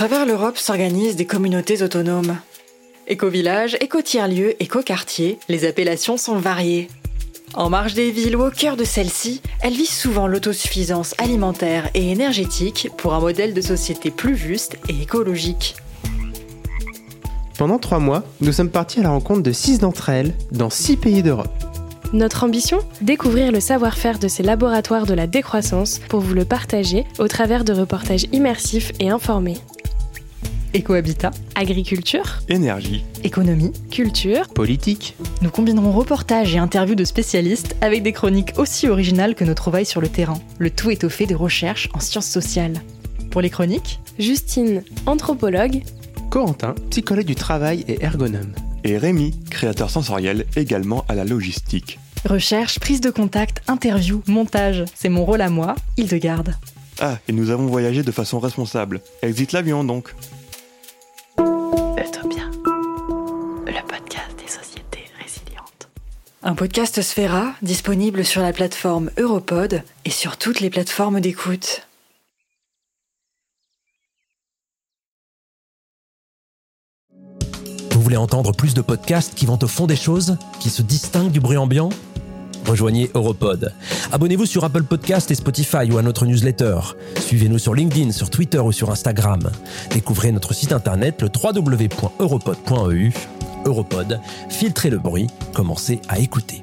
Travers l'Europe s'organisent des communautés autonomes. Éco-village, éco-tiers-lieu, éco-quartier, les appellations sont variées. En marge des villes ou au cœur de celles-ci, elles visent souvent l'autosuffisance alimentaire et énergétique pour un modèle de société plus juste et écologique. Pendant trois mois, nous sommes partis à la rencontre de six d'entre elles dans six pays d'Europe. Notre ambition Découvrir le savoir-faire de ces laboratoires de la décroissance pour vous le partager au travers de reportages immersifs et informés. Écohabitat, Agriculture, énergie, économie, culture, Politique, nous combinerons reportages et interviews de spécialistes avec des chroniques aussi originales que nos trouvailles sur le terrain. Le tout étoffé de recherches en sciences sociales. Pour les chroniques, Justine, anthropologue, Corentin, psychologue du travail et ergonome. et Rémi, créateur sensoriel également à la logistique. recherche, prise de contact, interview, montage. C'est mon rôle à moi, Hildegarde. Ah, et nous avons voyagé de façon responsable. Exit l'avion donc. Le podcast des sociétés résilientes. Un podcast Sphera, disponible sur la plateforme Europod et sur toutes les plateformes d'écoute. Vous voulez entendre plus de podcasts qui vont au fond des choses, qui se distinguent du bruit ambiant? Rejoignez Europod. Abonnez-vous sur Apple Podcast et Spotify ou à notre newsletter. Suivez-nous sur LinkedIn, sur Twitter ou sur Instagram. Découvrez notre site internet le www.europod.eu. Europod, filtrez le bruit, commencez à écouter.